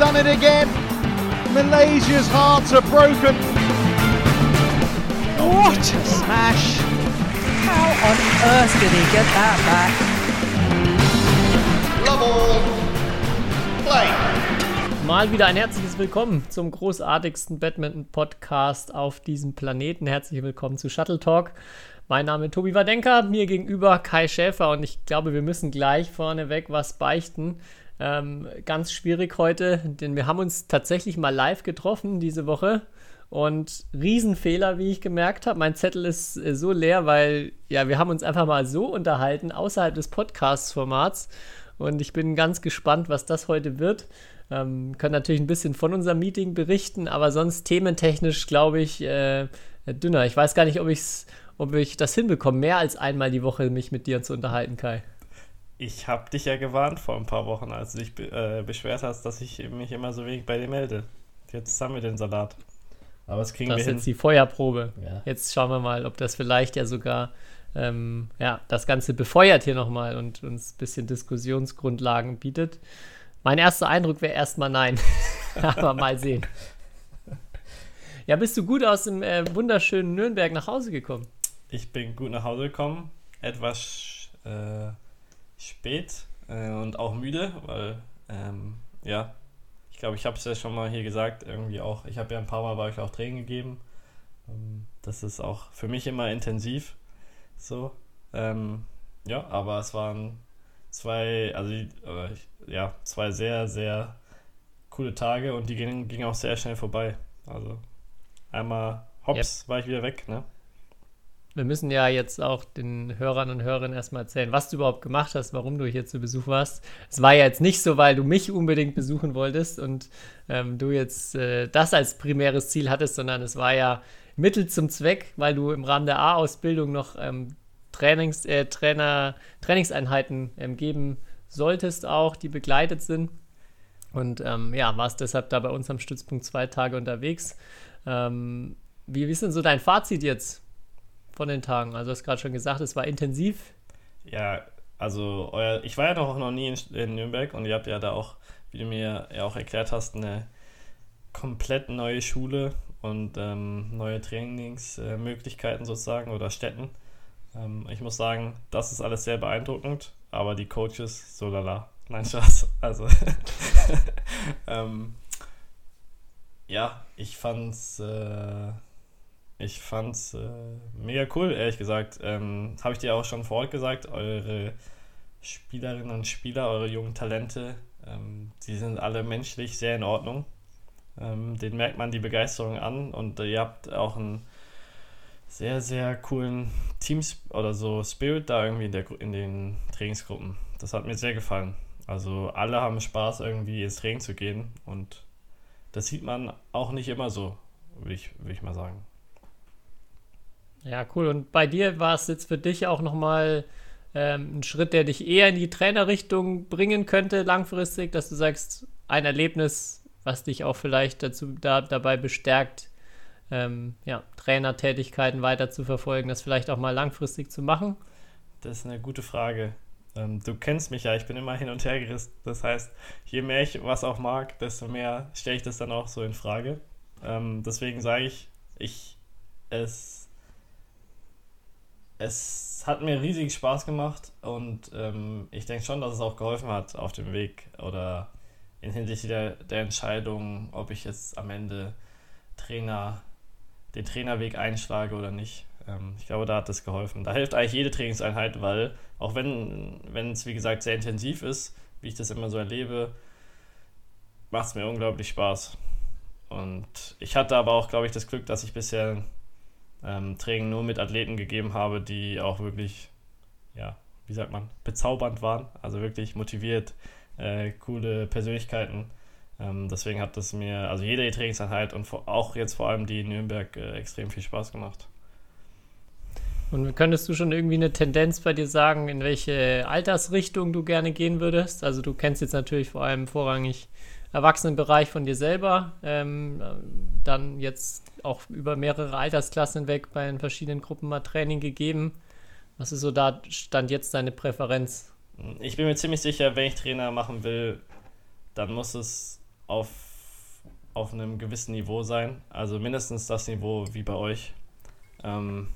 done it again. Malaysia's hearts are broken. What a smash! How on earth did he get that back? Love all. Play. Mal wieder ein herzliches Willkommen zum großartigsten Badminton-Podcast auf diesem Planeten. Herzlich willkommen zu Shuttle Talk. Mein Name ist Tobi Wadenka, mir gegenüber Kai Schäfer und ich glaube, wir müssen gleich vorneweg was beichten. Ähm, ganz schwierig heute, denn wir haben uns tatsächlich mal live getroffen diese Woche und Riesenfehler, wie ich gemerkt habe. Mein Zettel ist äh, so leer, weil ja, wir haben uns einfach mal so unterhalten außerhalb des Podcast-Formats und ich bin ganz gespannt, was das heute wird. Ähm, können natürlich ein bisschen von unserem Meeting berichten, aber sonst thementechnisch glaube ich äh, dünner. Ich weiß gar nicht, ob, ich's, ob ich das hinbekomme, mehr als einmal die Woche mich mit dir zu unterhalten, Kai. Ich habe dich ja gewarnt vor ein paar Wochen, als du dich be äh, beschwert hast, dass ich mich immer so wenig bei dir melde. Jetzt haben wir den Salat. Aber das kriegen das wir ist hin. jetzt die Feuerprobe. Ja. Jetzt schauen wir mal, ob das vielleicht ja sogar ähm, ja, das Ganze befeuert hier nochmal und uns ein bisschen Diskussionsgrundlagen bietet. Mein erster Eindruck wäre erstmal nein. Aber mal sehen. Ja, bist du gut aus dem äh, wunderschönen Nürnberg nach Hause gekommen? Ich bin gut nach Hause gekommen, etwas äh, spät äh, und auch müde, weil, ähm, ja, ich glaube, ich habe es ja schon mal hier gesagt, irgendwie auch, ich habe ja ein paar Mal bei euch auch Training gegeben. Ähm, das ist auch für mich immer intensiv, so. Ähm, ja, aber es waren zwei, also äh, ja, zwei sehr, sehr coole Tage und die gingen, gingen auch sehr schnell vorbei. Also einmal hops, war ich wieder weg, ne? Wir müssen ja jetzt auch den Hörern und Hörerinnen erstmal erzählen, was du überhaupt gemacht hast, warum du hier zu Besuch warst. Es war ja jetzt nicht so, weil du mich unbedingt besuchen wolltest und ähm, du jetzt äh, das als primäres Ziel hattest, sondern es war ja Mittel zum Zweck, weil du im Rahmen der A-Ausbildung noch ähm, Trainings, äh, Trainer, Trainingseinheiten ähm, geben solltest, auch die begleitet sind. Und ähm, ja, warst deshalb da bei uns am Stützpunkt zwei Tage unterwegs. Ähm, wie, wie ist denn so dein Fazit jetzt? Von den Tagen? Also, du hast gerade schon gesagt, es war intensiv. Ja, also euer, ich war ja noch, noch nie in, in Nürnberg und ihr habt ja da auch, wie du mir ja auch erklärt hast, eine komplett neue Schule und ähm, neue Trainingsmöglichkeiten sozusagen oder Städten. Ähm, ich muss sagen, das ist alles sehr beeindruckend, aber die Coaches, so lala. Nein, Spaß. Also, ähm, ja, ich fand's, äh, ich fand's äh, mega cool, ehrlich gesagt. Ähm, Habe ich dir auch schon vor Ort gesagt, eure Spielerinnen und Spieler, eure jungen Talente, ähm, die sind alle menschlich sehr in Ordnung. Ähm, den merkt man die Begeisterung an und ihr habt auch einen sehr, sehr coolen Teams oder so Spirit da irgendwie in, der, in den Trainingsgruppen. Das hat mir sehr gefallen. Also alle haben Spaß, irgendwie ins Training zu gehen und das sieht man auch nicht immer so, würde ich, ich mal sagen. Ja, cool. Und bei dir war es jetzt für dich auch nochmal ähm, ein Schritt, der dich eher in die Trainerrichtung bringen könnte, langfristig, dass du sagst, ein Erlebnis, was dich auch vielleicht dazu da, dabei bestärkt, ähm, ja, Trainertätigkeiten weiter zu verfolgen, das vielleicht auch mal langfristig zu machen. Das ist eine gute Frage. Ähm, du kennst mich ja, ich bin immer hin und her gerissen. Das heißt, je mehr ich was auch mag, desto mehr stelle ich das dann auch so in Frage. Ähm, deswegen sage ich, ich, es, es hat mir riesig Spaß gemacht und ähm, ich denke schon, dass es auch geholfen hat auf dem Weg oder in Hinsicht der, der Entscheidung, ob ich jetzt am Ende Trainer, den Trainerweg einschlage oder nicht. Ähm, ich glaube, da hat es geholfen. Da hilft eigentlich jede Trainingseinheit, weil auch wenn, wenn es wie gesagt sehr intensiv ist, wie ich das immer so erlebe, macht es mir unglaublich Spaß. Und ich hatte aber auch, glaube ich, das Glück, dass ich bisher ähm, Training nur mit Athleten gegeben habe, die auch wirklich, ja, wie sagt man, bezaubernd waren, also wirklich motiviert, äh, coole Persönlichkeiten. Ähm, deswegen hat das mir, also jede Trainingseinheit und vor, auch jetzt vor allem die in Nürnberg äh, extrem viel Spaß gemacht. Und könntest du schon irgendwie eine Tendenz bei dir sagen, in welche Altersrichtung du gerne gehen würdest? Also du kennst jetzt natürlich vor allem vorrangig Erwachsenenbereich von dir selber, ähm, dann jetzt auch über mehrere Altersklassen hinweg bei den verschiedenen Gruppen mal Training gegeben. Was ist so da stand jetzt deine Präferenz? Ich bin mir ziemlich sicher, wenn ich Trainer machen will, dann muss es auf, auf einem gewissen Niveau sein. Also mindestens das Niveau wie bei euch. Ähm,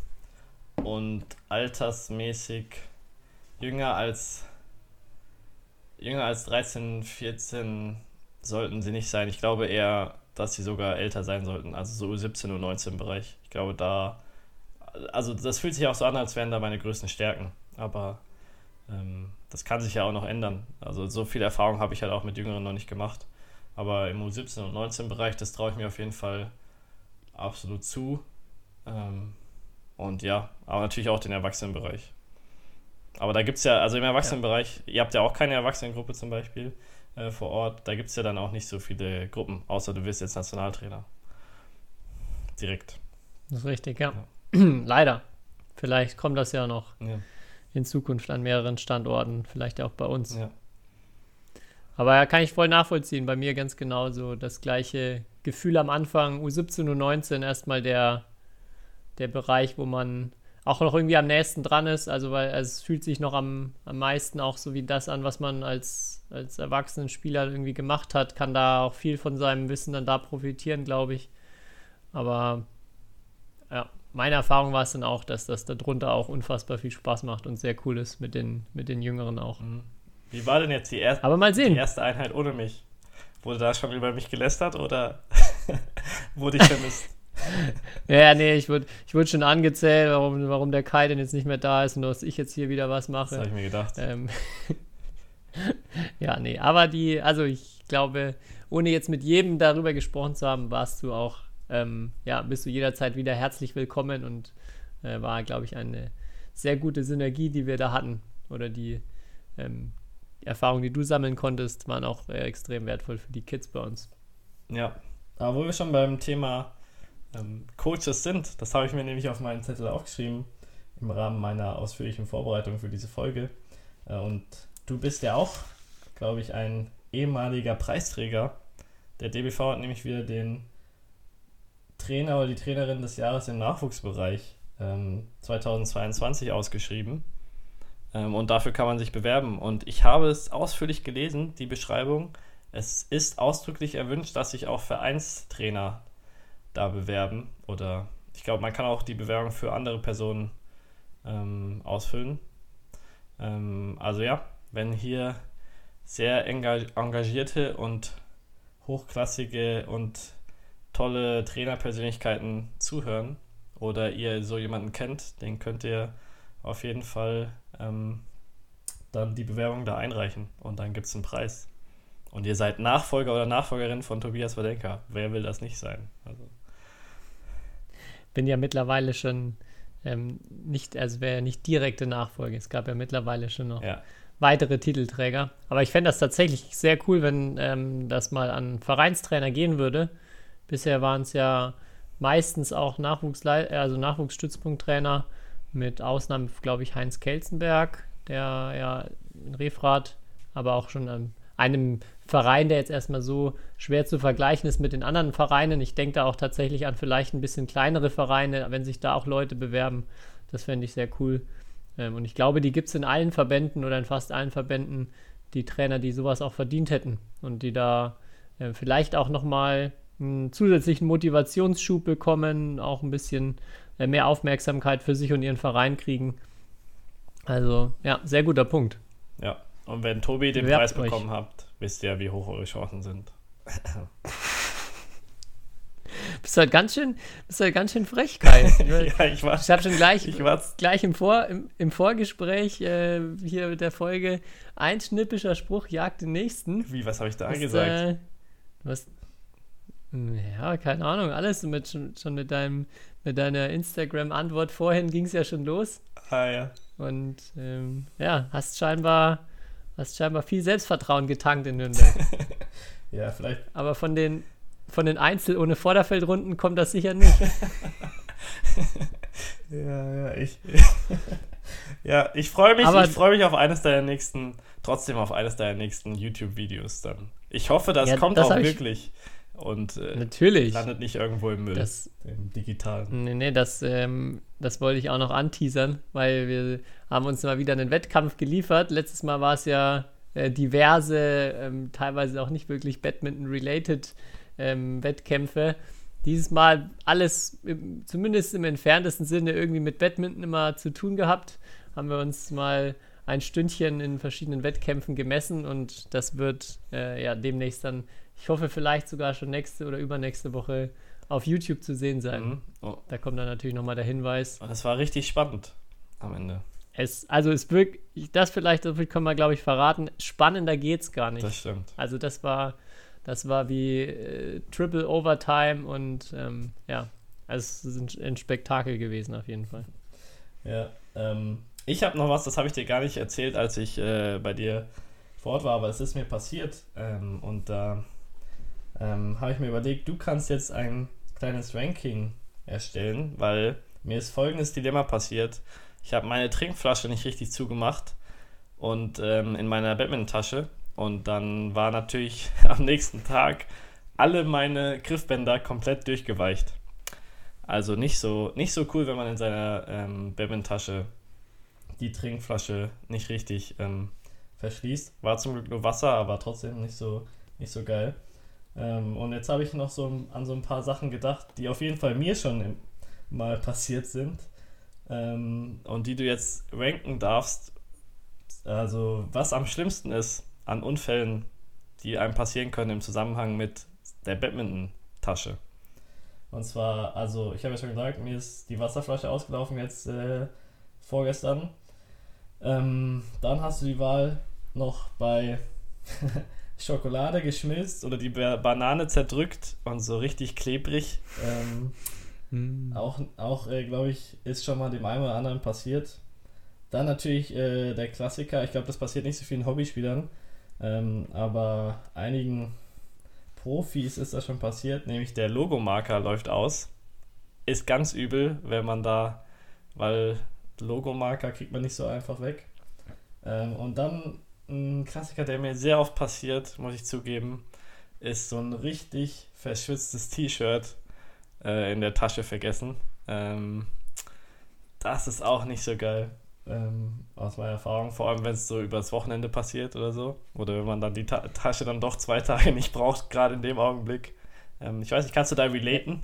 und altersmäßig jünger als jünger als 13, 14 sollten sie nicht sein. Ich glaube eher, dass sie sogar älter sein sollten, also so 17 und 19 Bereich. Ich glaube, da also das fühlt sich auch so an, als wären da meine größten Stärken, aber ähm, das kann sich ja auch noch ändern. Also so viel Erfahrung habe ich halt auch mit Jüngeren noch nicht gemacht. Aber im U17 und 19 Bereich, das traue ich mir auf jeden Fall absolut zu. Ähm, und ja, aber natürlich auch den Erwachsenenbereich. Aber da gibt es ja, also im Erwachsenenbereich, ja. ihr habt ja auch keine Erwachsenengruppe zum Beispiel äh, vor Ort, da gibt es ja dann auch nicht so viele Gruppen, außer du wirst jetzt Nationaltrainer. Direkt. Das ist richtig, ja. ja. Leider. Vielleicht kommt das ja noch ja. in Zukunft an mehreren Standorten, vielleicht auch bei uns. Ja. Aber ja, kann ich voll nachvollziehen. Bei mir ganz genauso das gleiche Gefühl am Anfang, U17, U19 erstmal der, der Bereich, wo man auch noch irgendwie am nächsten dran ist. Also, weil also es fühlt sich noch am, am meisten auch so wie das an, was man als, als erwachsenen Spieler irgendwie gemacht hat. Kann da auch viel von seinem Wissen dann da profitieren, glaube ich. Aber ja, meine Erfahrung war es dann auch, dass das darunter auch unfassbar viel Spaß macht und sehr cool ist mit den, mit den Jüngeren auch. Mhm. Wie war denn jetzt die erste, Aber mal sehen. die erste Einheit ohne mich? Wurde da schon über mich gelästert oder wurde ich vermisst? Ja, nee, ich wurde, ich wurde schon angezählt, warum, warum der Kai denn jetzt nicht mehr da ist und dass ich jetzt hier wieder was mache. Das habe ich mir gedacht. Ähm, ja, nee, aber die, also ich glaube, ohne jetzt mit jedem darüber gesprochen zu haben, warst du auch, ähm, ja, bist du jederzeit wieder herzlich willkommen und äh, war, glaube ich, eine sehr gute Synergie, die wir da hatten. Oder die, ähm, die Erfahrungen, die du sammeln konntest, waren auch äh, extrem wertvoll für die Kids bei uns. Ja, aber wo wir schon beim Thema ähm, Coaches sind. Das habe ich mir nämlich auf meinen Zettel aufgeschrieben im Rahmen meiner ausführlichen Vorbereitung für diese Folge. Äh, und du bist ja auch, glaube ich, ein ehemaliger Preisträger. Der DBV hat nämlich wieder den Trainer oder die Trainerin des Jahres im Nachwuchsbereich ähm, 2022 ausgeschrieben. Ähm, und dafür kann man sich bewerben. Und ich habe es ausführlich gelesen, die Beschreibung. Es ist ausdrücklich erwünscht, dass sich auch Vereinstrainer da bewerben. Oder ich glaube, man kann auch die Bewerbung für andere Personen ähm, ausfüllen. Ähm, also ja, wenn hier sehr engagierte und hochklassige und tolle Trainerpersönlichkeiten zuhören oder ihr so jemanden kennt, den könnt ihr auf jeden Fall ähm, dann die Bewerbung da einreichen und dann gibt es einen Preis. Und ihr seid Nachfolger oder Nachfolgerin von Tobias Wadenka. Wer will das nicht sein? Also bin ja mittlerweile schon ähm, nicht, also wäre ja nicht direkte Nachfolge. Es gab ja mittlerweile schon noch ja. weitere Titelträger. Aber ich fände das tatsächlich sehr cool, wenn ähm, das mal an Vereinstrainer gehen würde. Bisher waren es ja meistens auch Nachwuchslei also Nachwuchsstützpunkttrainer, mit Ausnahme, glaube ich, Heinz Kelzenberg, der ja in Refrat, aber auch schon an einem Verein, der jetzt erstmal so schwer zu vergleichen ist mit den anderen Vereinen. Ich denke da auch tatsächlich an vielleicht ein bisschen kleinere Vereine, wenn sich da auch Leute bewerben. Das fände ich sehr cool. Ähm, und ich glaube, die gibt es in allen Verbänden oder in fast allen Verbänden, die Trainer, die sowas auch verdient hätten und die da äh, vielleicht auch nochmal einen zusätzlichen Motivationsschub bekommen, auch ein bisschen äh, mehr Aufmerksamkeit für sich und ihren Verein kriegen. Also, ja, sehr guter Punkt. Ja, und wenn Tobi den Bewerbt Preis bekommen euch. habt, wisst ihr, wie hoch eure Chancen sind. bist halt ganz schön, bist halt ganz schön frech, Kai. ja, ich war. Ich habe schon gleich, ich gleich im, Vor, im, im Vorgespräch äh, hier mit der Folge ein schnippischer Spruch jagt den nächsten. Wie, was habe ich da was, gesagt? Äh, was, ja, keine Ahnung, alles mit, schon, schon mit, deinem, mit deiner Instagram-Antwort vorhin ging es ja schon los. Ah, ja. Und ähm, ja, hast scheinbar Hast scheinbar viel Selbstvertrauen getankt in Nürnberg. ja, vielleicht. Aber von den, von den Einzel- ohne Vorderfeldrunden kommt das sicher nicht. ja, ja, ich. ja, ich freue mich, ich mich auf eines deiner nächsten, trotzdem auf eines deiner nächsten YouTube-Videos dann. Ich hoffe, das ja, kommt das auch wirklich. Und äh, Natürlich. landet nicht irgendwo im Müll, das, im digitalen. Nee, nee, das, ähm, das wollte ich auch noch anteasern, weil wir haben uns mal wieder einen Wettkampf geliefert. Letztes Mal war es ja äh, diverse, ähm, teilweise auch nicht wirklich Badminton-related ähm, Wettkämpfe. Dieses Mal alles, im, zumindest im entferntesten Sinne, irgendwie mit Badminton immer zu tun gehabt. Haben wir uns mal ein Stündchen in verschiedenen Wettkämpfen gemessen und das wird äh, ja demnächst dann, ich hoffe vielleicht sogar schon nächste oder übernächste Woche auf YouTube zu sehen sein. Mhm. Oh. Da kommt dann natürlich nochmal der Hinweis. Und es war richtig spannend am Ende. Es, also es wirkt, das vielleicht, so viel können wir, glaube ich, verraten. Spannender geht es gar nicht. Das stimmt. Also das war, das war wie äh, Triple Overtime und ähm, ja, also es ist ein, ein, Spektakel gewesen auf jeden Fall. Ja, ähm, ich habe noch was, das habe ich dir gar nicht erzählt, als ich äh, bei dir vor Ort war, aber es ist mir passiert ähm, und da ähm, habe ich mir überlegt, du kannst jetzt ein kleines Ranking erstellen, weil mir ist folgendes Dilemma passiert. Ich habe meine Trinkflasche nicht richtig zugemacht und ähm, in meiner Badminton-Tasche und dann war natürlich am nächsten Tag alle meine Griffbänder komplett durchgeweicht. Also nicht so, nicht so cool, wenn man in seiner ähm, Badminton-Tasche die Trinkflasche nicht richtig ähm, verschließt. War zum Glück nur Wasser, aber trotzdem nicht so, nicht so geil. Ähm, und jetzt habe ich noch so an so ein paar Sachen gedacht, die auf jeden Fall mir schon im, mal passiert sind. Ähm, und die du jetzt ranken darfst. Also, was am schlimmsten ist an Unfällen, die einem passieren können im Zusammenhang mit der Badminton-Tasche. Und zwar, also, ich habe ja schon gesagt, mir ist die Wasserflasche ausgelaufen jetzt äh, vorgestern. Ähm, dann hast du die Wahl noch bei Schokolade geschmilzt oder die Banane zerdrückt und so richtig klebrig. Ähm, mm. Auch, auch äh, glaube ich, ist schon mal dem einen oder anderen passiert. Dann natürlich äh, der Klassiker. Ich glaube, das passiert nicht so vielen Hobbyspielern, ähm, aber einigen Profis ist das schon passiert. Nämlich der Logomarker läuft aus. Ist ganz übel, wenn man da, weil Logomarker kriegt man nicht so einfach weg. Ähm, und dann ein Klassiker, der mir sehr oft passiert, muss ich zugeben, ist so ein richtig verschwitztes T-Shirt äh, in der Tasche vergessen. Ähm, das ist auch nicht so geil. Ähm, aus meiner Erfahrung, vor allem wenn es so übers Wochenende passiert oder so. Oder wenn man dann die Ta Tasche dann doch zwei Tage nicht braucht, gerade in dem Augenblick. Ähm, ich weiß nicht, kannst du da relaten?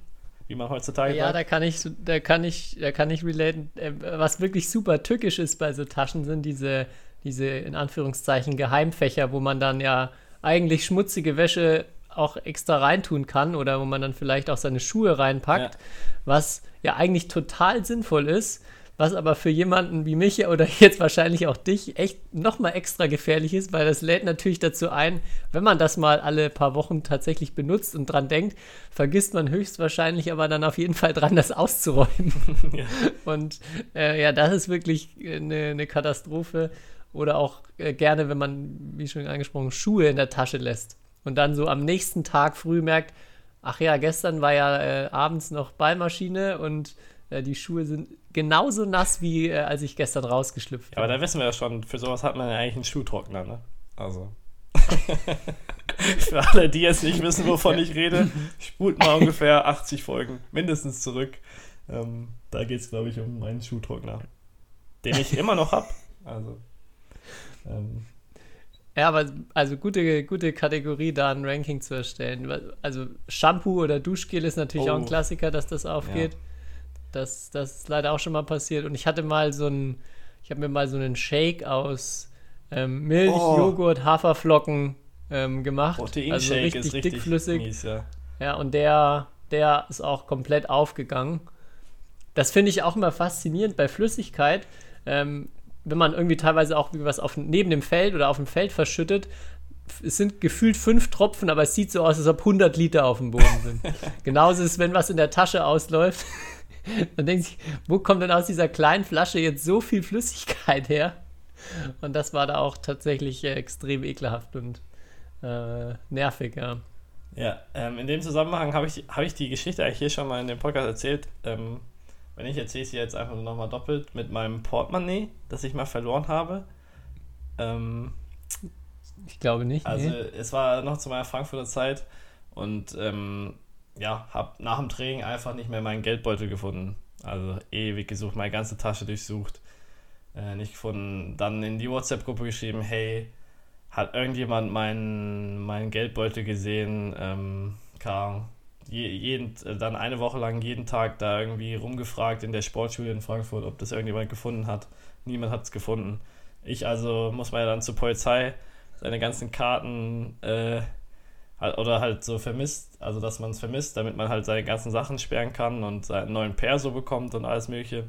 Wie man heutzutage Ja, da kann ich, da kann ich, da kann ich relaten. Äh, was wirklich super tückisch ist bei so Taschen, sind diese diese in Anführungszeichen Geheimfächer, wo man dann ja eigentlich schmutzige Wäsche auch extra reintun kann oder wo man dann vielleicht auch seine Schuhe reinpackt, ja. was ja eigentlich total sinnvoll ist, was aber für jemanden wie mich oder jetzt wahrscheinlich auch dich echt nochmal extra gefährlich ist, weil das lädt natürlich dazu ein, wenn man das mal alle paar Wochen tatsächlich benutzt und dran denkt, vergisst man höchstwahrscheinlich aber dann auf jeden Fall dran, das auszuräumen. Ja. Und äh, ja, das ist wirklich eine, eine Katastrophe. Oder auch äh, gerne, wenn man, wie schon angesprochen, Schuhe in der Tasche lässt und dann so am nächsten Tag früh merkt, ach ja, gestern war ja äh, abends noch Ballmaschine und äh, die Schuhe sind genauso nass, wie äh, als ich gestern rausgeschlüpft bin. Ja, aber da wissen wir ja schon, für sowas hat man ja eigentlich einen Schuhtrockner, ne? Also. für alle, die jetzt nicht wissen, wovon ich rede, spult mal ungefähr 80 Folgen mindestens zurück. Ähm, da geht es, glaube ich, um einen Schuhtrockner, den ich immer noch habe. Also. Ähm, ja, aber also gute, gute Kategorie, da ein Ranking zu erstellen. Also Shampoo oder Duschgel ist natürlich oh. auch ein oh. Klassiker, dass das aufgeht. Ja. Das, das ist leider auch schon mal passiert. Und ich hatte mal so ein, ich habe mir mal so einen Shake aus ähm, Milch, oh. Joghurt, Haferflocken ähm, gemacht. Proteinshake also richtig, ist richtig dickflüssig. Mies, ja. ja, und der, der ist auch komplett aufgegangen. Das finde ich auch immer faszinierend bei Flüssigkeit. Ähm, wenn man irgendwie teilweise auch was auf, neben dem Feld oder auf dem Feld verschüttet, es sind gefühlt fünf Tropfen, aber es sieht so aus, als ob 100 Liter auf dem Boden sind. Genauso ist es, wenn was in der Tasche ausläuft. dann denkt sich, wo kommt denn aus dieser kleinen Flasche jetzt so viel Flüssigkeit her? Und das war da auch tatsächlich äh, extrem ekelhaft und äh, nervig, ja. Ja, ähm, in dem Zusammenhang habe ich, hab ich die Geschichte eigentlich hier schon mal in dem Podcast erzählt. Ähm, wenn ich erzähle sie jetzt einfach nur nochmal doppelt mit meinem Portemonnaie, das ich mal verloren habe. Ähm, ich glaube nicht. Also nee. es war noch zu meiner Frankfurter Zeit und ähm, ja, habe nach dem Training einfach nicht mehr meinen Geldbeutel gefunden. Also ewig gesucht, meine ganze Tasche durchsucht, äh, nicht gefunden. Dann in die WhatsApp-Gruppe geschrieben, hey, hat irgendjemand meinen mein Geldbeutel gesehen, ähm, kam jeden, dann eine Woche lang jeden Tag da irgendwie rumgefragt in der Sportschule in Frankfurt, ob das irgendjemand gefunden hat. Niemand hat es gefunden. Ich also muss man ja dann zur Polizei seine ganzen Karten äh, oder halt so vermisst, also dass man es vermisst, damit man halt seine ganzen Sachen sperren kann und seinen neuen Perso bekommt und alles mögliche.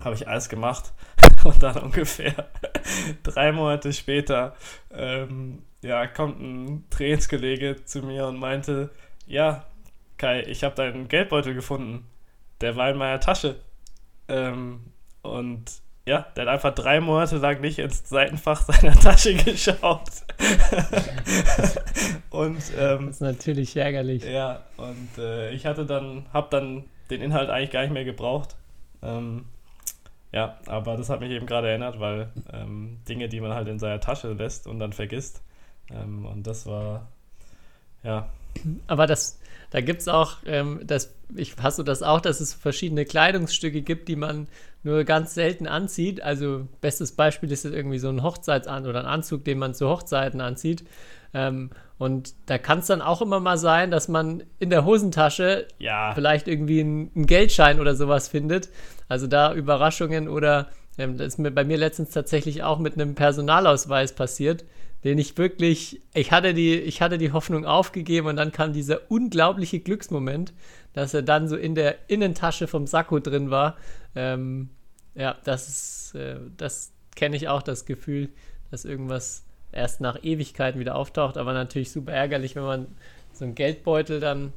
Habe ich alles gemacht und dann ungefähr drei Monate später ähm, ja, kommt ein Trainingskollege zu mir und meinte, ja, Kai, ich habe deinen Geldbeutel gefunden. Der war in meiner Tasche. Ähm, und ja, der hat einfach drei Monate lang nicht ins Seitenfach seiner Tasche geschaut. und ähm, das ist natürlich ärgerlich. Ja, und äh, ich hatte dann, habe dann den Inhalt eigentlich gar nicht mehr gebraucht. Ähm, ja, aber das hat mich eben gerade erinnert, weil ähm, Dinge, die man halt in seiner Tasche lässt und dann vergisst. Ähm, und das war, ja. Aber das, da gibt es auch, ähm, das, ich, hast du das auch, dass es verschiedene Kleidungsstücke gibt, die man nur ganz selten anzieht. Also bestes Beispiel ist jetzt irgendwie so ein Hochzeitsan oder ein Anzug, den man zu Hochzeiten anzieht. Ähm, und da kann es dann auch immer mal sein, dass man in der Hosentasche ja. vielleicht irgendwie einen Geldschein oder sowas findet. Also da Überraschungen oder ähm, das ist mir bei mir letztens tatsächlich auch mit einem Personalausweis passiert den ich wirklich, ich hatte die, ich hatte die Hoffnung aufgegeben und dann kam dieser unglaubliche Glücksmoment, dass er dann so in der Innentasche vom Sakko drin war. Ähm, ja, das äh, das kenne ich auch, das Gefühl, dass irgendwas erst nach Ewigkeiten wieder auftaucht, aber natürlich super ärgerlich, wenn man so einen Geldbeutel dann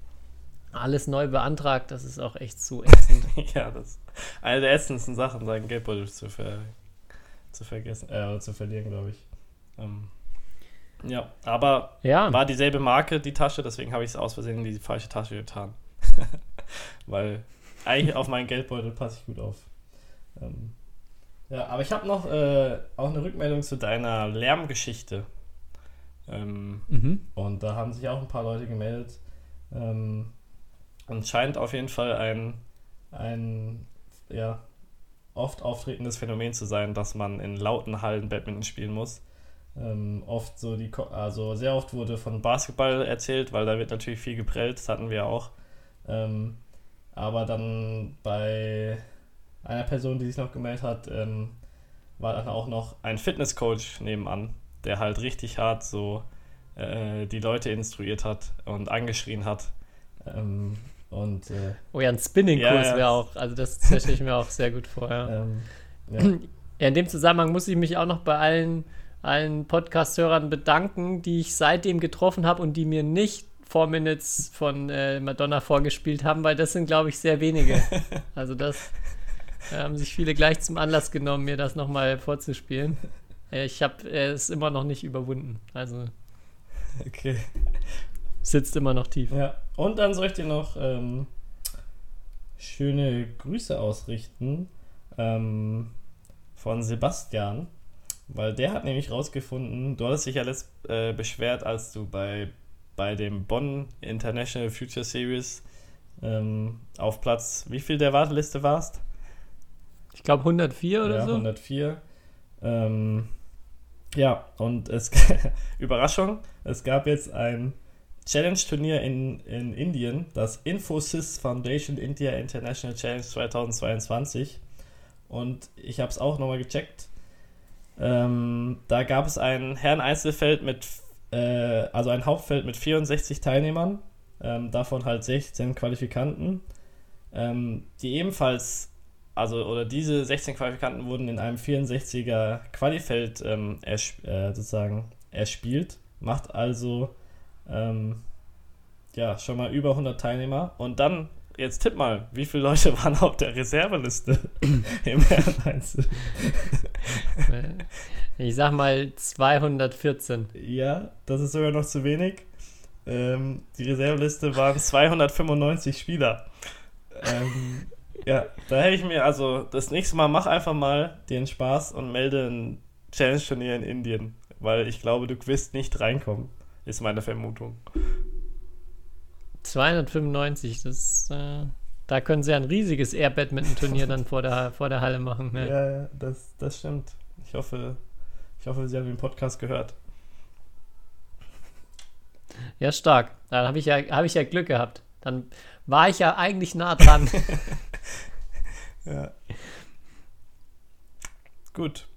alles neu beantragt, das ist auch echt zu ätzend. ja, das eine der ätzendsten Sachen, seinen Geldbeutel zu, ver zu vergessen, äh, zu verlieren, glaube ich. Ähm, ja, aber ja. war dieselbe Marke, die Tasche, deswegen habe ich es aus Versehen in die falsche Tasche getan. Weil eigentlich auf meinen Geldbeutel passe ich gut auf. Ähm, ja, aber ich habe noch äh, auch eine Rückmeldung zu deiner Lärmgeschichte. Ähm, mhm. Und da haben sich auch ein paar Leute gemeldet. Ähm, und scheint auf jeden Fall ein, ein ja, oft auftretendes Phänomen zu sein, dass man in lauten Hallen Badminton spielen muss ähm, oft so die, also sehr oft wurde von Basketball erzählt, weil da wird natürlich viel geprellt, das hatten wir auch. Ähm, aber dann bei einer Person, die sich noch gemeldet hat, ähm, war dann auch noch ein Fitnesscoach nebenan, der halt richtig hart so äh, die Leute instruiert hat und angeschrien hat. Ähm, und, äh, oh ja, ein Spinning-Kurs ja, wäre auch, also das, stelle ich mir auch sehr gut vor. Ja. Ähm, ja. ja. in dem Zusammenhang muss ich mich auch noch bei allen allen Podcast-Hörern bedanken, die ich seitdem getroffen habe und die mir nicht Four Minutes von äh, Madonna vorgespielt haben, weil das sind, glaube ich, sehr wenige. Also das äh, haben sich viele gleich zum Anlass genommen, mir das nochmal vorzuspielen. Äh, ich habe äh, es immer noch nicht überwunden. Also okay. sitzt immer noch tief. Ja. Und dann soll ich dir noch ähm, schöne Grüße ausrichten ähm, von Sebastian. Weil der hat nämlich rausgefunden, du hattest dich ja letzt äh, beschwert, als du bei, bei dem Bonn International Future Series ähm, auf Platz, wie viel der Warteliste warst? Ich glaube 104 oder ja, so. 104. Ähm, ja, und es, Überraschung, es gab jetzt ein Challenge-Turnier in, in Indien, das Infosys Foundation India International Challenge 2022. Und ich habe es auch nochmal gecheckt. Ähm, da gab es ein Herren-Einzelfeld mit, äh, also ein Hauptfeld mit 64 Teilnehmern, ähm, davon halt 16 Qualifikanten, ähm, die ebenfalls, also oder diese 16 Qualifikanten wurden in einem 64er Qualifeld ähm, ersp äh, sozusagen erspielt, macht also ähm, ja schon mal über 100 Teilnehmer. Und dann jetzt tipp mal, wie viele Leute waren auf der Reserveliste im Herren-Einzel? Ich sag mal 214. Ja, das ist sogar noch zu wenig. Ähm, die Reserveliste waren 295 Spieler. Ähm, ja, da hätte ich mir, also das nächste Mal mach einfach mal den Spaß und melde ein Challenge-Turnier in Indien, weil ich glaube, du wirst nicht reinkommen, ist meine Vermutung. 295, das, äh, da können sie ein riesiges Air-Badminton-Turnier dann vor der, vor der Halle machen. Ne? Ja, ja, das, das stimmt. Ich hoffe, ich hoffe, Sie haben den Podcast gehört. Ja, stark. Dann habe ich, ja, hab ich ja Glück gehabt. Dann war ich ja eigentlich nah dran. ja. Gut.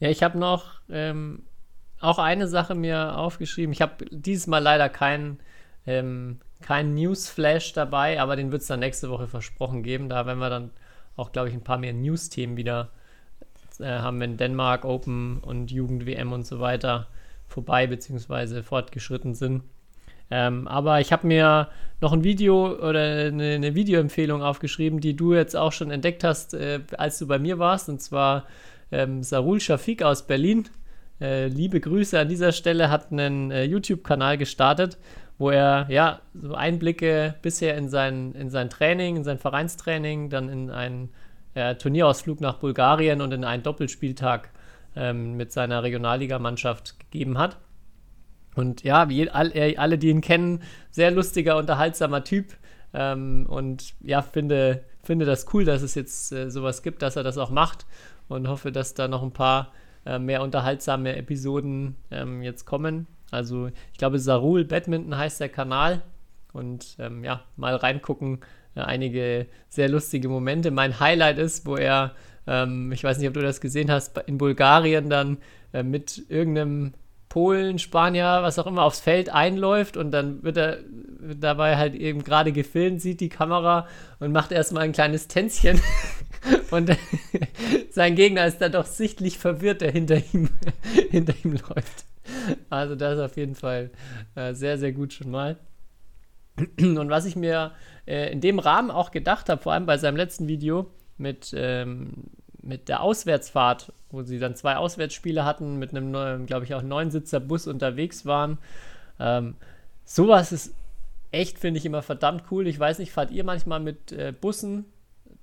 Ja, ich habe noch ähm, auch eine Sache mir aufgeschrieben. Ich habe dieses Mal leider keinen ähm, kein Newsflash dabei, aber den wird es dann nächste Woche versprochen geben. Da werden wir dann auch, glaube ich, ein paar mehr News-Themen wieder äh, haben, wenn Dänemark Open und Jugend-WM und so weiter vorbei bzw. fortgeschritten sind. Ähm, aber ich habe mir noch ein Video oder eine, eine Videoempfehlung aufgeschrieben, die du jetzt auch schon entdeckt hast, äh, als du bei mir warst, und zwar ähm, Sarul Shafik aus Berlin. Äh, liebe Grüße an dieser Stelle, hat einen äh, YouTube-Kanal gestartet, wo er ja so Einblicke bisher in sein, in sein Training, in sein Vereinstraining, dann in einen äh, Turnierausflug nach Bulgarien und in einen Doppelspieltag ähm, mit seiner Regionalligamannschaft gegeben hat. Und ja, wie alle, alle, die ihn kennen, sehr lustiger, unterhaltsamer Typ. Ähm, und ja, finde, finde das cool, dass es jetzt äh, sowas gibt, dass er das auch macht. Und hoffe, dass da noch ein paar äh, mehr unterhaltsame Episoden ähm, jetzt kommen. Also ich glaube, Sarul Badminton heißt der Kanal. Und ähm, ja, mal reingucken. Äh, einige sehr lustige Momente. Mein Highlight ist, wo er, ähm, ich weiß nicht, ob du das gesehen hast, in Bulgarien dann äh, mit irgendeinem Polen, Spanier, was auch immer, aufs Feld einläuft und dann wird er dabei halt eben gerade gefilmt, sieht die Kamera und macht erstmal ein kleines Tänzchen. und sein Gegner ist dann doch sichtlich verwirrt, der hinter ihm, hinter ihm läuft. Also das ist auf jeden Fall äh, sehr, sehr gut schon mal. Und was ich mir äh, in dem Rahmen auch gedacht habe, vor allem bei seinem letzten Video mit, ähm, mit der Auswärtsfahrt, wo sie dann zwei Auswärtsspiele hatten, mit einem, glaube ich, auch neunsitzer Bus unterwegs waren. Ähm, sowas ist echt, finde ich, immer verdammt cool. Ich weiß nicht, fahrt ihr manchmal mit äh, Bussen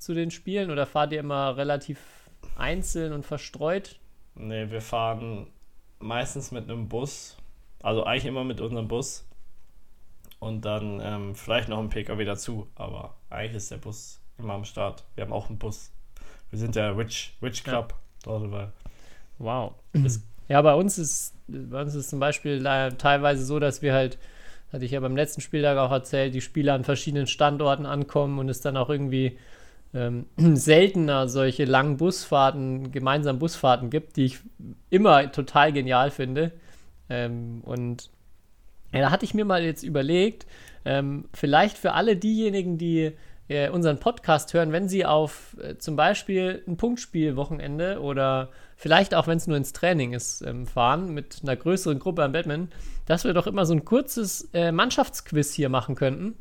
zu den Spielen oder fahrt ihr immer relativ einzeln und verstreut? Nee, wir fahren meistens mit einem Bus. Also eigentlich immer mit unserem Bus. Und dann ähm, vielleicht noch ein PKW dazu. Aber eigentlich ist der Bus immer am Start. Wir haben auch einen Bus. Wir sind der Rich, Rich Club. Ja. Dort wow. ja, bei uns ist bei uns ist zum Beispiel teilweise so, dass wir halt, hatte ich ja beim letzten Spieltag auch erzählt, die Spieler an verschiedenen Standorten ankommen und es dann auch irgendwie ähm, seltener solche langen Busfahrten, gemeinsam Busfahrten gibt, die ich immer total genial finde. Ähm, und ja, da hatte ich mir mal jetzt überlegt, ähm, vielleicht für alle diejenigen, die äh, unseren Podcast hören, wenn sie auf äh, zum Beispiel ein Punktspiel-Wochenende oder vielleicht auch, wenn es nur ins Training ist, ähm, fahren mit einer größeren Gruppe am Badminton, dass wir doch immer so ein kurzes äh, Mannschaftsquiz hier machen könnten,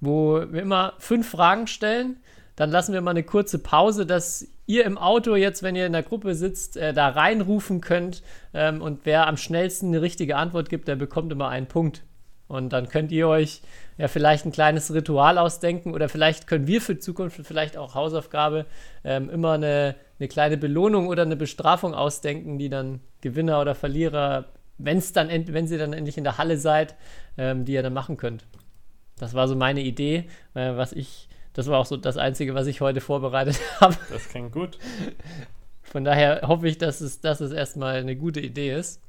wo wir immer fünf Fragen stellen dann lassen wir mal eine kurze Pause, dass ihr im Auto jetzt, wenn ihr in der Gruppe sitzt, äh, da reinrufen könnt. Ähm, und wer am schnellsten eine richtige Antwort gibt, der bekommt immer einen Punkt. Und dann könnt ihr euch ja vielleicht ein kleines Ritual ausdenken oder vielleicht können wir für Zukunft, vielleicht auch Hausaufgabe, ähm, immer eine, eine kleine Belohnung oder eine Bestrafung ausdenken, die dann Gewinner oder Verlierer, wenn's dann, wenn ihr dann endlich in der Halle seid, ähm, die ihr dann machen könnt. Das war so meine Idee, äh, was ich das war auch so das Einzige, was ich heute vorbereitet habe. Das klingt gut. Von daher hoffe ich, dass es, dass es erstmal eine gute Idee ist.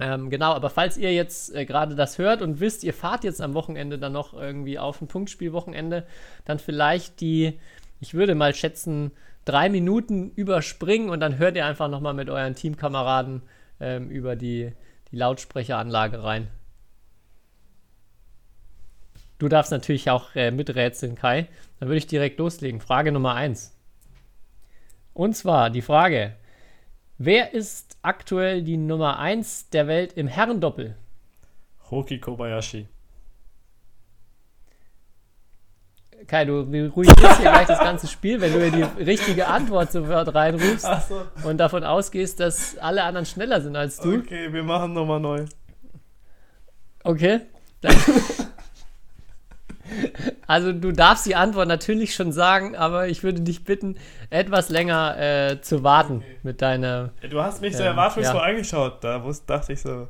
Ähm, genau, aber falls ihr jetzt äh, gerade das hört und wisst, ihr fahrt jetzt am Wochenende dann noch irgendwie auf ein Punktspielwochenende, dann vielleicht die, ich würde mal schätzen, drei Minuten überspringen und dann hört ihr einfach nochmal mit euren Teamkameraden ähm, über die, die Lautsprecheranlage rein. Du darfst natürlich auch äh, miträtseln, Kai. Dann würde ich direkt loslegen. Frage Nummer 1. Und zwar die Frage: Wer ist aktuell die Nummer 1 der Welt im Herrendoppel? Hoki Kobayashi. Kai, du ruhigst hier gleich das ganze Spiel, wenn du die richtige Antwort sofort reinrufst so. und davon ausgehst, dass alle anderen schneller sind als du. Okay, wir machen nochmal neu. Okay. Dann Also du darfst die Antwort natürlich schon sagen, aber ich würde dich bitten, etwas länger äh, zu warten okay. mit deiner. Du hast mich so erwartungsvoll ja. angeschaut, da wusste, dachte ich so,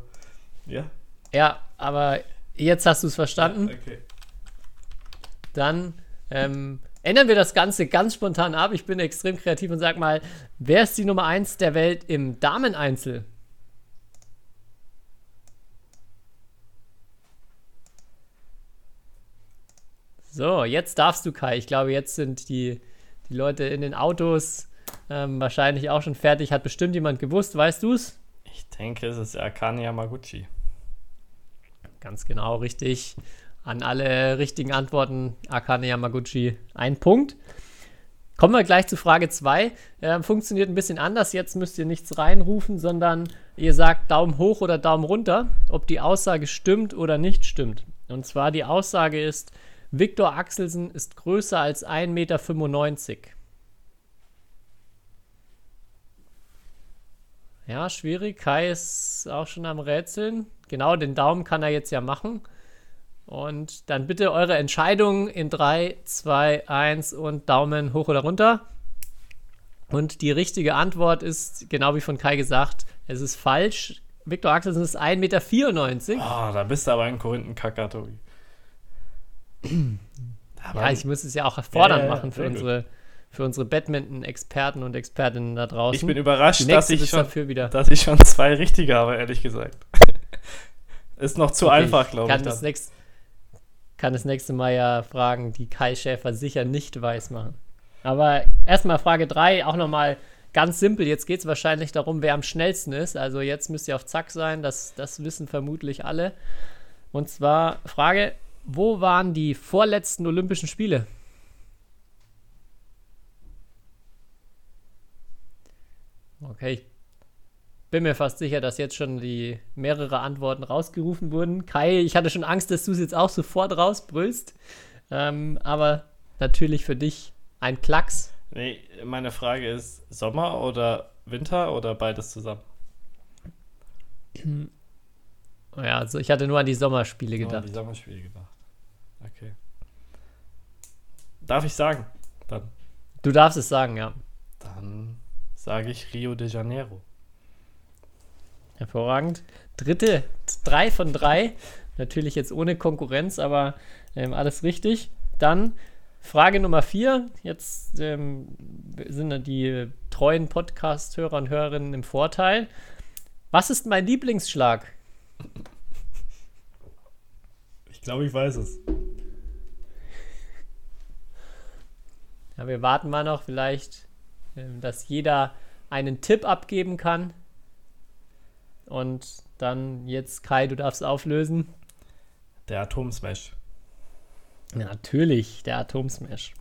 ja. Ja, aber jetzt hast du es verstanden. Ja, okay. Dann ähm, ändern wir das Ganze ganz spontan ab. Ich bin extrem kreativ und sag mal, wer ist die Nummer 1 der Welt im Dameneinzel? So, jetzt darfst du, Kai. Ich glaube, jetzt sind die, die Leute in den Autos ähm, wahrscheinlich auch schon fertig. Hat bestimmt jemand gewusst, weißt du es? Ich denke, es ist Akane Yamaguchi. Ganz genau, richtig. An alle richtigen Antworten Akane Yamaguchi ein Punkt. Kommen wir gleich zu Frage 2. Äh, funktioniert ein bisschen anders. Jetzt müsst ihr nichts reinrufen, sondern ihr sagt Daumen hoch oder Daumen runter, ob die Aussage stimmt oder nicht stimmt. Und zwar die Aussage ist, Viktor Axelsen ist größer als 1,95 Meter. Ja, schwierig. Kai ist auch schon am Rätseln. Genau, den Daumen kann er jetzt ja machen. Und dann bitte eure Entscheidung in 3, 2, 1 und Daumen hoch oder runter. Und die richtige Antwort ist, genau wie von Kai gesagt, es ist falsch. Viktor Axelsen ist 1,94 Meter. Oh, da bist du aber ein Korinthenkacker, Tobi. Ja, ich muss es ja auch fordernd ja, machen für unsere, für unsere Badminton-Experten und Expertinnen da draußen. Ich bin überrascht, dass ich, schon, dass ich schon zwei richtige habe, ehrlich gesagt. ist noch zu Okay, einfach, glaube ich. Kann das, nächst, kann das nächste Mal ja Fragen, die Kai Schäfer sicher nicht weiß machen. Aber erstmal Frage 3, auch nochmal ganz simpel. Jetzt geht es wahrscheinlich darum, wer am schnellsten ist. Also jetzt müsst ihr auf Zack sein, das, das wissen vermutlich alle. Und zwar Frage, wo waren die vorletzten Olympischen Spiele? Okay, ich bin mir fast sicher, dass jetzt schon die mehrere Antworten rausgerufen wurden. Kai, ich hatte schon Angst, dass du es jetzt auch sofort rausbrüllst. Ähm, aber natürlich für dich ein Klacks. Nee, meine Frage ist: Sommer oder Winter oder beides zusammen? Ja, also ich hatte nur an die Sommerspiele Nur an gedacht. die Sommerspiele gedacht. Okay. Darf ich sagen? Dann, Du darfst es sagen, ja. dann sage ich Rio de Janeiro. Hervorragend. Dritte, drei von drei. Natürlich jetzt ohne Konkurrenz, aber ähm, alles richtig. Dann Frage Nummer vier. Jetzt ähm, sind dann die treuen Podcast-Hörer und Hörerinnen im Vorteil. Was ist mein Lieblingsschlag? Ich glaube, ich weiß es. Ja, wir warten mal noch vielleicht, ähm, dass jeder einen Tipp abgeben kann. Und dann jetzt, Kai, du darfst auflösen. Der Atomsmash. Ja, natürlich, der Atom-Smash.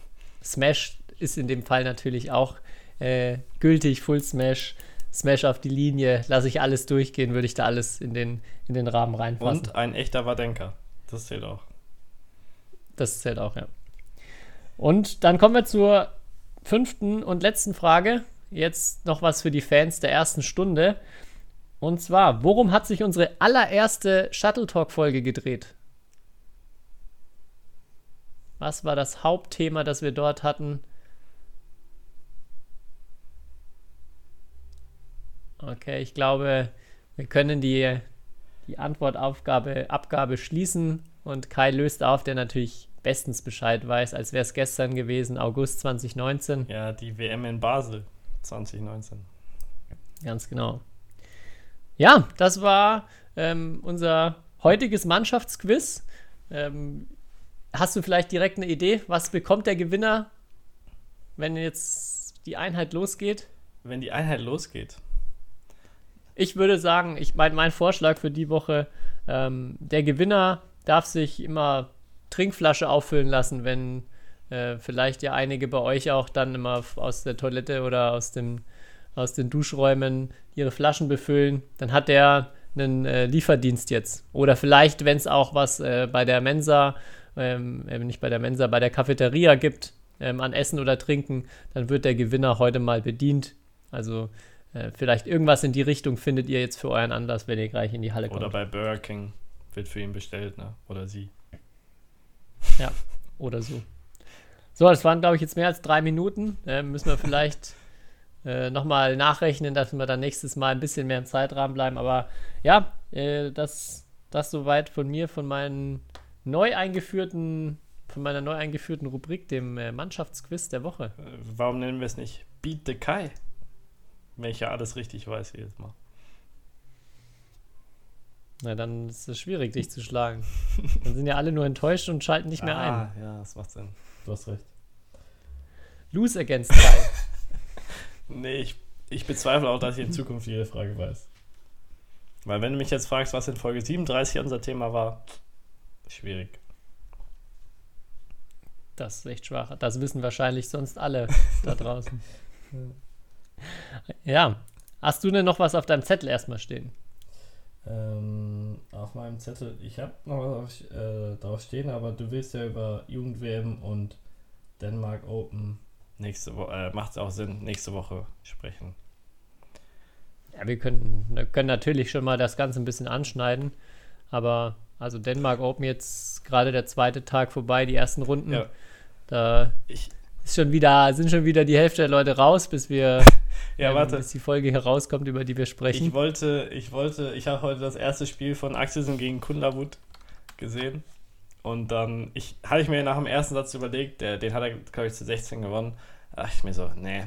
Smash ist in dem Fall natürlich auch äh, gültig, Full Smash, Smash auf die Linie, lasse ich alles durchgehen, würde ich da alles in den, in den Rahmen reinfassen. Und ein echter Wadenka. Das zählt auch. Das zählt auch, ja. Und dann kommen wir zur fünften und letzten Frage. Jetzt noch was für die Fans der ersten Stunde. Und zwar, worum hat sich unsere allererste Shuttle Talk-Folge gedreht? Was war das Hauptthema, das wir dort hatten? Okay, ich glaube, wir können die, die Antwortaufgabe Abgabe schließen und Kai löst auf, der natürlich bestens Bescheid weiß, als wäre es gestern gewesen, August 2019. Ja, die WM in Basel 2019. Ganz genau. Ja, das war ähm, unser heutiges Mannschaftsquiz. Ähm, hast du vielleicht direkt eine Idee, was bekommt der Gewinner, wenn jetzt die Einheit losgeht? Wenn die Einheit losgeht. Ich würde sagen, ich mein, mein Vorschlag für die Woche, ähm, der Gewinner darf sich immer Trinkflasche auffüllen lassen, wenn äh, vielleicht ja einige bei euch auch dann immer aus der Toilette oder aus, dem, aus den Duschräumen ihre Flaschen befüllen. Dann hat der einen äh, Lieferdienst jetzt. Oder vielleicht, wenn es auch was äh, bei der Mensa, ähm, äh, nicht bei der Mensa, bei der Cafeteria gibt ähm, an Essen oder Trinken, dann wird der Gewinner heute mal bedient. Also äh, vielleicht irgendwas in die Richtung findet ihr jetzt für euren Anlass, wenn ihr gleich in die Halle kommt. Oder bei Burger King wird für ihn bestellt, ne? Oder sie. Ja, oder so. So, das waren, glaube ich, jetzt mehr als drei Minuten. Äh, müssen wir vielleicht äh, nochmal nachrechnen, dass wir dann nächstes Mal ein bisschen mehr im Zeitrahmen bleiben. Aber ja, äh, das, das soweit von mir, von meinen neu eingeführten, von meiner neu eingeführten Rubrik, dem äh, Mannschaftsquiz der Woche. Äh, Warum nennen wir es nicht Beat the Kai? Wenn ich ja alles richtig weiß jedes Mal. Na, dann ist es schwierig, dich zu schlagen. Dann sind ja alle nur enttäuscht und schalten nicht mehr ein. Ah, ja, das macht Sinn. Du hast recht. Lose against Kai. Nee, ich, ich bezweifle auch, dass ich in Zukunft jede Frage weiß. Weil wenn du mich jetzt fragst, was in Folge 37 unser Thema war, schwierig. Das ist echt schwach. Das wissen wahrscheinlich sonst alle da draußen. Ja. Hast du denn noch was auf deinem Zettel erstmal stehen? Ähm, auf meinem Zettel, ich habe noch was auf, äh, drauf stehen, aber du willst ja über Jugend-WM und Denmark Open nächste Woche, äh, macht es auch Sinn, nächste Woche sprechen. Ja, wir können, können natürlich schon mal das Ganze ein bisschen anschneiden, aber also Denmark Open jetzt gerade der zweite Tag vorbei, die ersten Runden. Ja. Da Ich, ist schon wieder, sind schon wieder die Hälfte der Leute raus, bis wir ja, ähm, warte. bis die Folge herauskommt, über die wir sprechen. Ich wollte, ich wollte, ich habe heute das erste Spiel von Axelsen gegen Kundavut gesehen. Und dann ich, hatte ich mir nach dem ersten Satz überlegt, der, den hat er, glaube ich, zu 16 gewonnen. Da dachte ich mir so, nee.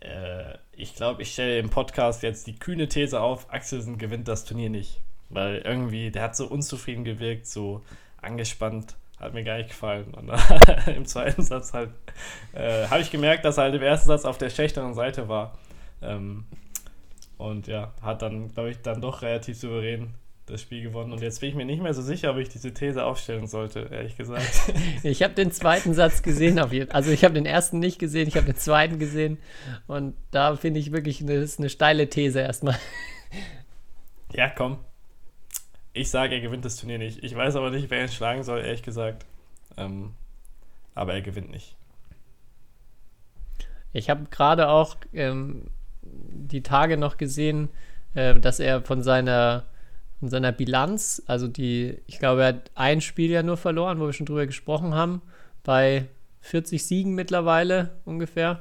Äh, ich glaube, ich stelle im Podcast jetzt die kühne These auf, Axelsen gewinnt das Turnier nicht. Weil irgendwie, der hat so unzufrieden gewirkt, so angespannt. Hat mir gar nicht gefallen. Und im zweiten Satz halt, äh, habe ich gemerkt, dass er halt im ersten Satz auf der schlechteren Seite war. Ähm, und ja, hat dann, glaube ich, dann doch relativ souverän das Spiel gewonnen. Und jetzt bin ich mir nicht mehr so sicher, ob ich diese These aufstellen sollte, ehrlich gesagt. Ich habe den zweiten Satz gesehen, auf jeden Also ich habe den ersten nicht gesehen, ich habe den zweiten gesehen. Und da finde ich wirklich, das ist eine steile These erstmal. ja, komm. Ich sage, er gewinnt das Turnier nicht. Ich weiß aber nicht, wer ihn schlagen soll, ehrlich gesagt. Ähm, aber er gewinnt nicht. Ich habe gerade auch ähm, die Tage noch gesehen, äh, dass er von seiner, von seiner Bilanz, also die, ich glaube, er hat ein Spiel ja nur verloren, wo wir schon drüber gesprochen haben, bei 40 Siegen mittlerweile ungefähr.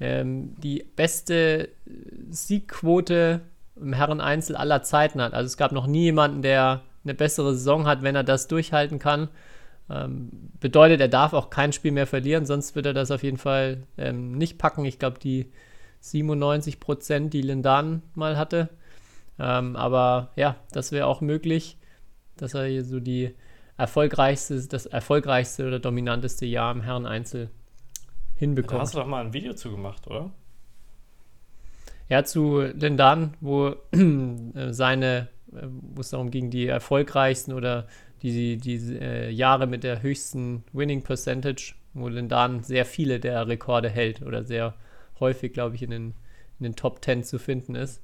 Ähm, die beste Siegquote im Herren-Einzel aller Zeiten hat. Also es gab noch nie jemanden, der eine bessere Saison hat, wenn er das durchhalten kann. Ähm, bedeutet, er darf auch kein Spiel mehr verlieren, sonst wird er das auf jeden Fall ähm, nicht packen. Ich glaube, die 97 Prozent, die Lindan mal hatte. Ähm, aber ja, das wäre auch möglich, dass er hier so die erfolgreichste, das erfolgreichste oder dominanteste Jahr im Herren-Einzel hinbekommt. Da hast du doch mal ein Video zugemacht, oder? Ja, zu Lindan, wo äh, seine, äh, wo es darum ging, die erfolgreichsten oder die, die äh, Jahre mit der höchsten Winning Percentage, wo Lindan sehr viele der Rekorde hält oder sehr häufig, glaube ich, in den, in den Top 10 zu finden ist.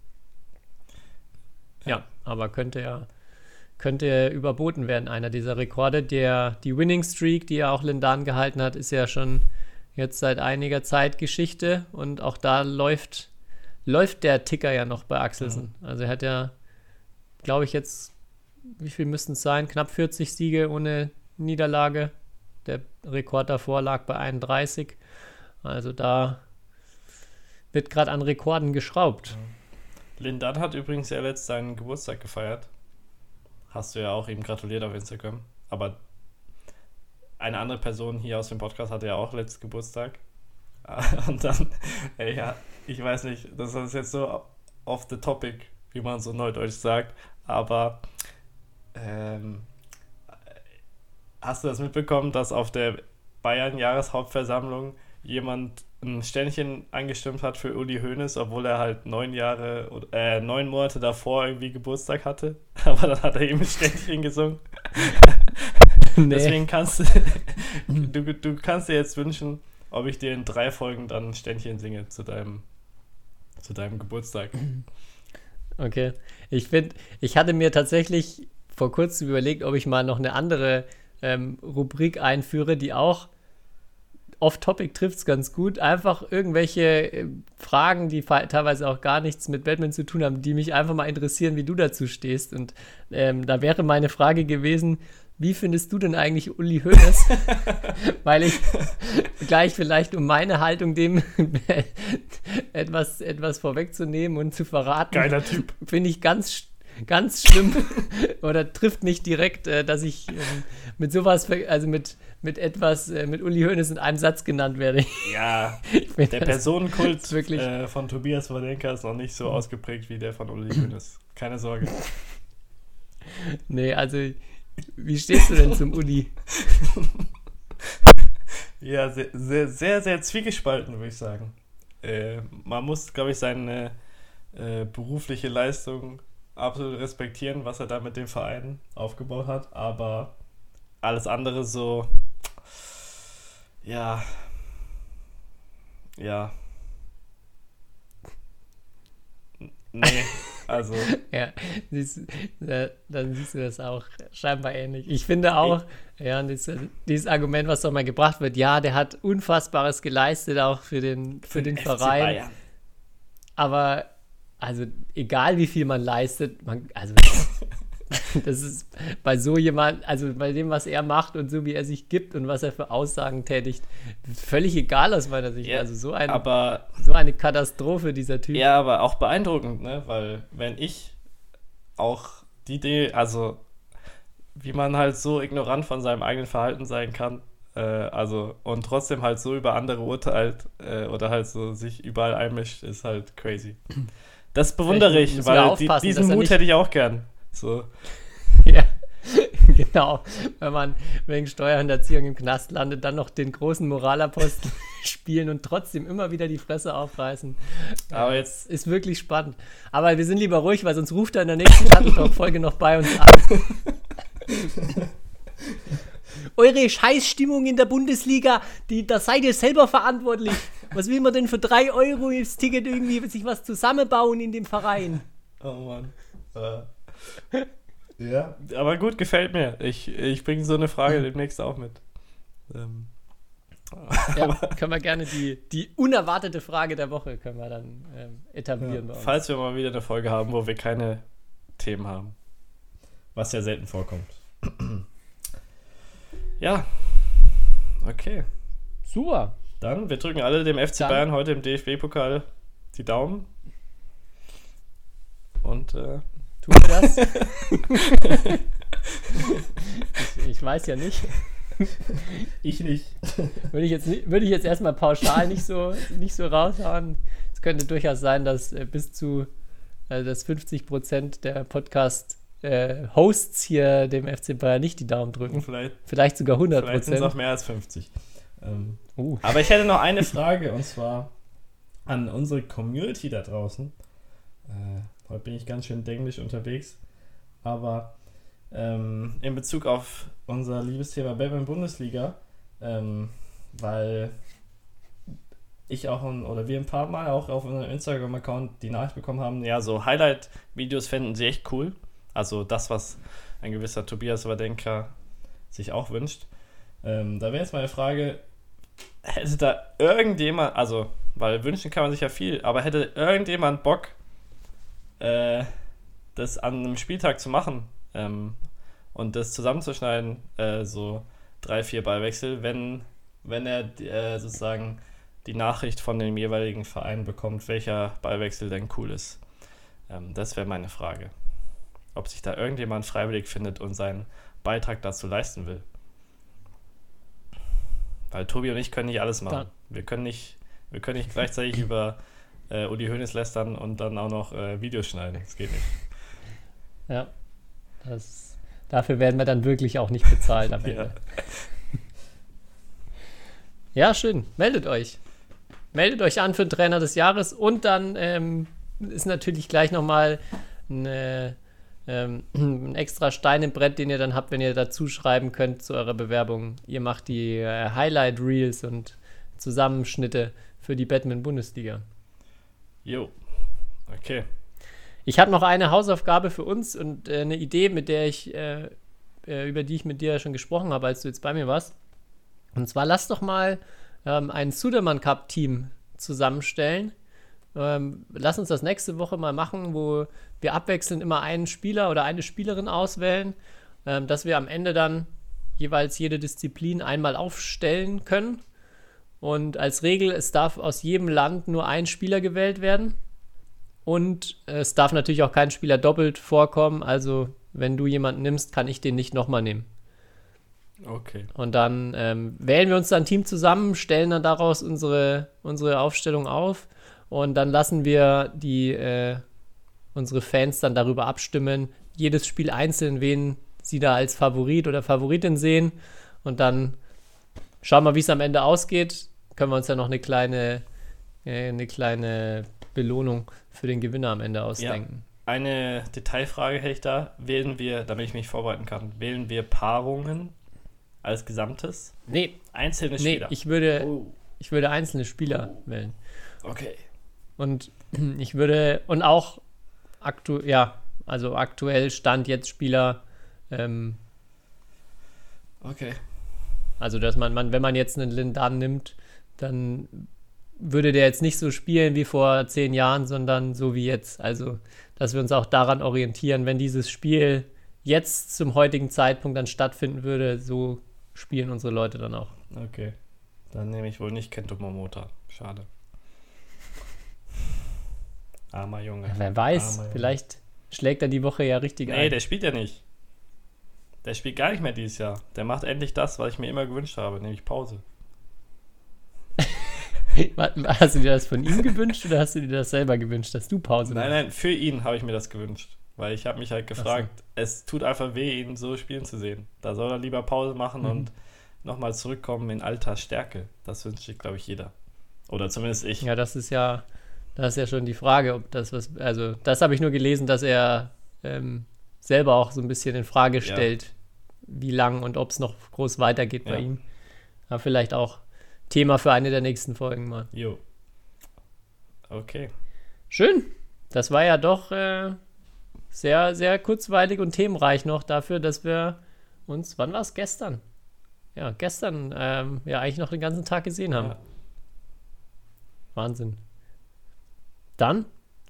Ja, aber könnte ja könnte überboten werden, einer dieser Rekorde. Der, die Winning Streak, die ja auch Lindan gehalten hat, ist ja schon jetzt seit einiger Zeit Geschichte und auch da läuft, läuft der Ticker ja noch bei Axelsen. Mhm. Also er hat ja, glaube ich, jetzt, wie viel müssten es sein? Knapp 40 Siege ohne Niederlage. Der Rekord davor lag bei 31. Also da wird gerade an Rekorden geschraubt. Lindan hat übrigens ja letzt seinen Geburtstag gefeiert. Hast du ja auch ihm gratuliert auf Instagram. Aber eine andere Person hier aus dem Podcast hatte ja auch letzten Geburtstag. Und dann, ey, ja, ich weiß nicht, das ist jetzt so off the topic, wie man so neudeutsch sagt, aber ähm, hast du das mitbekommen, dass auf der Bayern-Jahreshauptversammlung jemand ein Ständchen angestimmt hat für Uli Hoeneß, obwohl er halt neun Jahre, äh, neun Monate davor irgendwie Geburtstag hatte. Aber dann hat er ihm ein Ständchen gesungen. Nee. Deswegen kannst du, du, du kannst dir jetzt wünschen, ob ich dir in drei Folgen dann ein Ständchen singe zu deinem, zu deinem Geburtstag. Okay. Ich finde, ich hatte mir tatsächlich vor kurzem überlegt, ob ich mal noch eine andere ähm, Rubrik einführe, die auch off-topic trifft es ganz gut. Einfach irgendwelche äh, Fragen, die teilweise auch gar nichts mit Batman zu tun haben, die mich einfach mal interessieren, wie du dazu stehst. Und ähm, da wäre meine Frage gewesen, wie findest du denn eigentlich Uli Hoeneß? Weil ich gleich vielleicht, um meine Haltung dem etwas, etwas vorwegzunehmen und zu verraten, Geiler Typ. Finde ich ganz, ganz schlimm oder trifft mich direkt, äh, dass ich ähm, mit sowas, also mit, mit etwas, äh, mit Uli Hoeneß in einem Satz genannt werde. Ja, der Personenkult äh, von Tobias Wadenka ist noch nicht so ausgeprägt wie der von Uli Hoeneß. Keine Sorge. nee, also wie stehst du denn zum Uli? Ja, sehr, sehr, sehr, sehr zwiegespalten, würde ich sagen. Äh, man muss, glaube ich, seine äh, berufliche Leistung absolut respektieren, was er da mit dem Verein aufgebaut hat, aber alles andere so, ja, ja. Nee, also. ja, siehst, äh, dann siehst du das auch scheinbar ähnlich. Ich finde auch, ich, ja, dieses, dieses, Argument, was doch mal gebracht wird, ja, der hat Unfassbares geleistet, auch für den, für, für den, den Verein. Aber, also, egal wie viel man leistet, man, also, das ist bei so jemand, also bei dem, was er macht und so wie er sich gibt und was er für Aussagen tätigt, völlig egal aus meiner Sicht. Ja, also so, ein, aber, so eine Katastrophe, dieser Typ. Ja, aber auch beeindruckend, ne? Weil wenn ich auch die Dinge, also wie man halt so ignorant von seinem eigenen Verhalten sein kann, äh, also und trotzdem halt so über andere urteilt äh, oder halt so sich überall einmischt, ist halt crazy. Das bewundere ich, weil die, diesen Mut hätte ich auch gern. So. ja, genau. Wenn man wegen Steuerhinterziehung im Knast landet, dann noch den großen Moralaposten spielen und trotzdem immer wieder die Fresse aufreißen. Aber jetzt ist wirklich spannend. Aber wir sind lieber ruhig, weil sonst ruft er in der nächsten Shuttle-Folge noch bei uns an. Eure Scheißstimmung in der Bundesliga, die, da seid ihr selber verantwortlich. Was will man denn für drei Euro ins Ticket irgendwie sich was zusammenbauen in dem Verein? Oh Mann. Uh. Ja. Aber gut, gefällt mir. Ich, ich bringe so eine Frage demnächst auch mit. Ähm. Ja, können wir gerne die, die unerwartete Frage der Woche können wir dann ähm, etablieren. Ja, falls wir mal wieder eine Folge haben, wo wir keine Themen haben. Was ja selten vorkommt. ja. Okay. Super. Dann, wir drücken alle dem FC dann. Bayern heute im DFB-Pokal die Daumen. Und äh, Tut das? ich, ich, weiß ja nicht. Ich nicht. Würde ich jetzt, würde ich jetzt erstmal pauschal nicht so, nicht so raushauen. Es könnte durchaus sein, dass äh, bis zu äh, dass 50 Prozent der Podcast-Hosts äh, hier dem FC Bayern nicht die Daumen drücken. Vielleicht, vielleicht sogar 100 Prozent. Vielleicht sind es auch mehr als 50. Ähm, uh. Aber ich hätte noch eine Frage und zwar an unsere Community da draußen. Äh, Heute bin ich ganz schön denklich unterwegs. Aber ähm, in Bezug auf unser liebes Thema Batman Bundesliga, ähm, weil ich auch ein, oder wir ein paar Mal auch auf unserem Instagram-Account die Nachricht bekommen haben, ja, so Highlight-Videos fänden sie echt cool. Also das, was ein gewisser Tobias Wadenka sich auch wünscht. Ähm, da wäre jetzt meine Frage, hätte da irgendjemand, also, weil wünschen kann man sich ja viel, aber hätte irgendjemand Bock, äh, das an einem Spieltag zu machen ähm, und das zusammenzuschneiden, äh, so drei, vier Ballwechsel, wenn, wenn er äh, sozusagen die Nachricht von dem jeweiligen Verein bekommt, welcher Ballwechsel denn cool ist. Ähm, das wäre meine Frage. Ob sich da irgendjemand freiwillig findet und seinen Beitrag dazu leisten will. Weil Tobi und ich können nicht alles machen. Wir können nicht, wir können nicht gleichzeitig über äh, Uli Hoeneß lästern und dann auch noch äh, Videos schneiden. Das geht nicht. Ja, das, dafür werden wir dann wirklich auch nicht bezahlt am Ende. ja. ja, schön. Meldet euch. Meldet euch an für den Trainer des Jahres und dann ähm, ist natürlich gleich nochmal eine, ähm, ein extra Stein im Brett, den ihr dann habt, wenn ihr dazu schreiben könnt zu eurer Bewerbung. Ihr macht die äh, Highlight Reels und Zusammenschnitte für die Batman Bundesliga. Jo. Okay. Ich habe noch eine Hausaufgabe für uns und äh, eine Idee, mit der ich, äh, äh, über die ich mit dir schon gesprochen habe, als du jetzt bei mir warst. Und zwar lass doch mal ähm, ein Sudermann Cup Team zusammenstellen. Ähm, lass uns das nächste Woche mal machen, wo wir abwechselnd immer einen Spieler oder eine Spielerin auswählen, ähm, dass wir am Ende dann jeweils jede Disziplin einmal aufstellen können und als Regel, es darf aus jedem Land nur ein Spieler gewählt werden. Und es darf natürlich auch kein Spieler doppelt vorkommen. Also, wenn du jemanden nimmst, kann ich den nicht nochmal nehmen. Okay. Und dann ähm, wählen wir uns dann ein Team zusammen, stellen dann daraus unsere, unsere Aufstellung auf und dann lassen wir die, äh, unsere Fans dann darüber abstimmen, jedes Spiel einzeln, wen sie da als Favorit oder Favoritin sehen. Und dann schauen wir, wie es am Ende ausgeht. Können wir uns ja noch eine kleine, äh, eine kleine Belohnung für den Gewinner am Ende ausdenken. Ja. Eine Detailfrage hätte ich da. Wählen wir, damit ich mich vorbereiten kann, wählen wir Paarungen als Gesamtes? Nee. Einzelne Spieler? Nee, ich würde, oh. ich würde einzelne Spieler oh. wählen. Okay. Und ich würde, und auch aktu ja, also aktuell Stand jetzt Spieler. Ähm, okay. Also, dass man, man, wenn man jetzt einen Lindan nimmt, dann würde der jetzt nicht so spielen wie vor zehn Jahren, sondern so wie jetzt. Also, dass wir uns auch daran orientieren, wenn dieses Spiel jetzt zum heutigen Zeitpunkt dann stattfinden würde, so spielen unsere Leute dann auch. Okay. Dann nehme ich wohl nicht Kento Momota. Schade. Armer Junge. Ja, wer weiß, Armer vielleicht Junge. schlägt er die Woche ja richtig nee, ein. Nee, der spielt ja nicht. Der spielt gar nicht mehr dieses Jahr. Der macht endlich das, was ich mir immer gewünscht habe, nämlich Pause. hast du dir das von ihm gewünscht oder hast du dir das selber gewünscht, dass du Pause machst? Nein, nein, für ihn habe ich mir das gewünscht. Weil ich habe mich halt gefragt, so. es tut einfach weh, ihn so spielen zu sehen. Da soll er lieber Pause machen mhm. und nochmal zurückkommen in alter Stärke. Das wünscht sich, glaube ich, jeder. Oder zumindest ich. Ja, das ist ja, das ist ja schon die Frage, ob das was, also das habe ich nur gelesen, dass er ähm, selber auch so ein bisschen in Frage stellt, ja. Wie lang und ob es noch groß weitergeht bei ja. ihm. Aber vielleicht auch Thema für eine der nächsten Folgen mal. Jo. Okay. Schön. Das war ja doch äh, sehr, sehr kurzweilig und themenreich noch dafür, dass wir uns, wann war es? Gestern? Ja, gestern ähm, ja eigentlich noch den ganzen Tag gesehen haben. Ja. Wahnsinn. Dann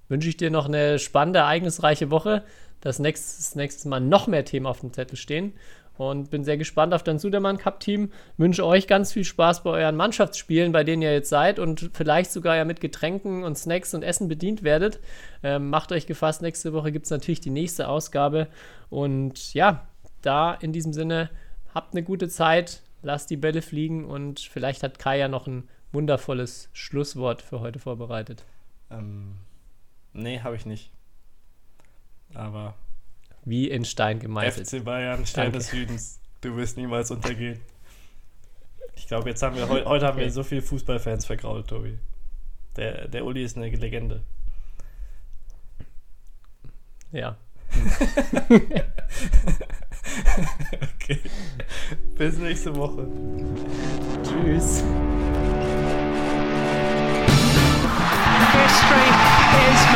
wünsche ich dir noch eine spannende, ereignisreiche Woche. Das nächste, das nächste Mal noch mehr Themen auf dem Zettel stehen und bin sehr gespannt auf dein Sudermann Cup Team. Wünsche euch ganz viel Spaß bei euren Mannschaftsspielen, bei denen ihr jetzt seid und vielleicht sogar ja mit Getränken und Snacks und Essen bedient werdet. Ähm, macht euch gefasst, nächste Woche gibt es natürlich die nächste Ausgabe und ja, da in diesem Sinne, habt eine gute Zeit, lasst die Bälle fliegen und vielleicht hat Kai ja noch ein wundervolles Schlusswort für heute vorbereitet. Ähm, nee, habe ich nicht. Aber wie in Stein gemeißelt. FC Bayern, Stein Danke. des Südens. Du wirst niemals untergehen. Ich glaube, jetzt haben wir heute, heute haben wir so viele Fußballfans vergrault, Tobi. Der, der Uli ist eine Legende. Ja. okay. Bis nächste Woche. Tschüss. History is.